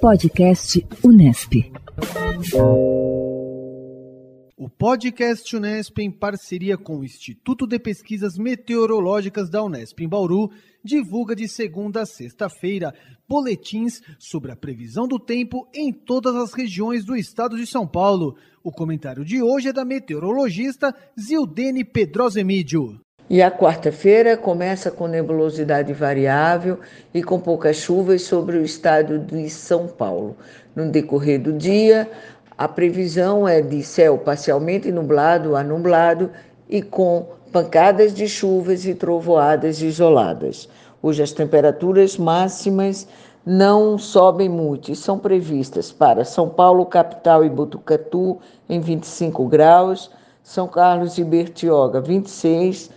Podcast Unesp. O podcast Unesp, em parceria com o Instituto de Pesquisas Meteorológicas da Unesp em Bauru, divulga de segunda a sexta-feira boletins sobre a previsão do tempo em todas as regiões do estado de São Paulo. O comentário de hoje é da meteorologista Zildene Pedrosa Emídio. E a quarta-feira começa com nebulosidade variável e com poucas chuvas sobre o estado de São Paulo. No decorrer do dia, a previsão é de céu parcialmente nublado a nublado e com pancadas de chuvas e trovoadas isoladas. Hoje as temperaturas máximas não sobem muito e são previstas para São Paulo, capital e Botucatu em 25 graus, São Carlos e Bertioga 26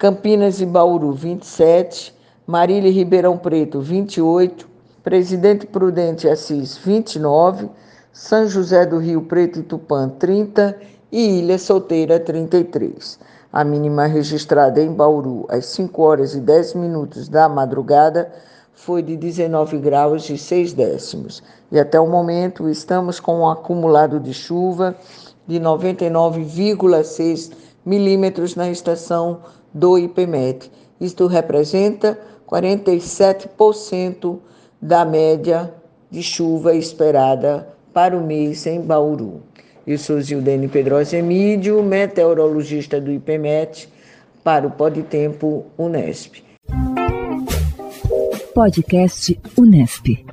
Campinas e Bauru, 27, Marília e Ribeirão Preto, 28, Presidente Prudente Assis, 29, São José do Rio Preto e Tupã, 30 e Ilha Solteira, 33. A mínima registrada em Bauru às 5 horas e 10 minutos da madrugada foi de 19 graus e 6 décimos. E até o momento estamos com um acumulado de chuva de 99,6 milímetros na estação do IPMET. Isto representa 47% da média de chuva esperada para o mês em Bauru. Eu sou Zildene Pedrosa Emídio, meteorologista do IPMET, para o Podtempo Unesp. Podcast Unesp.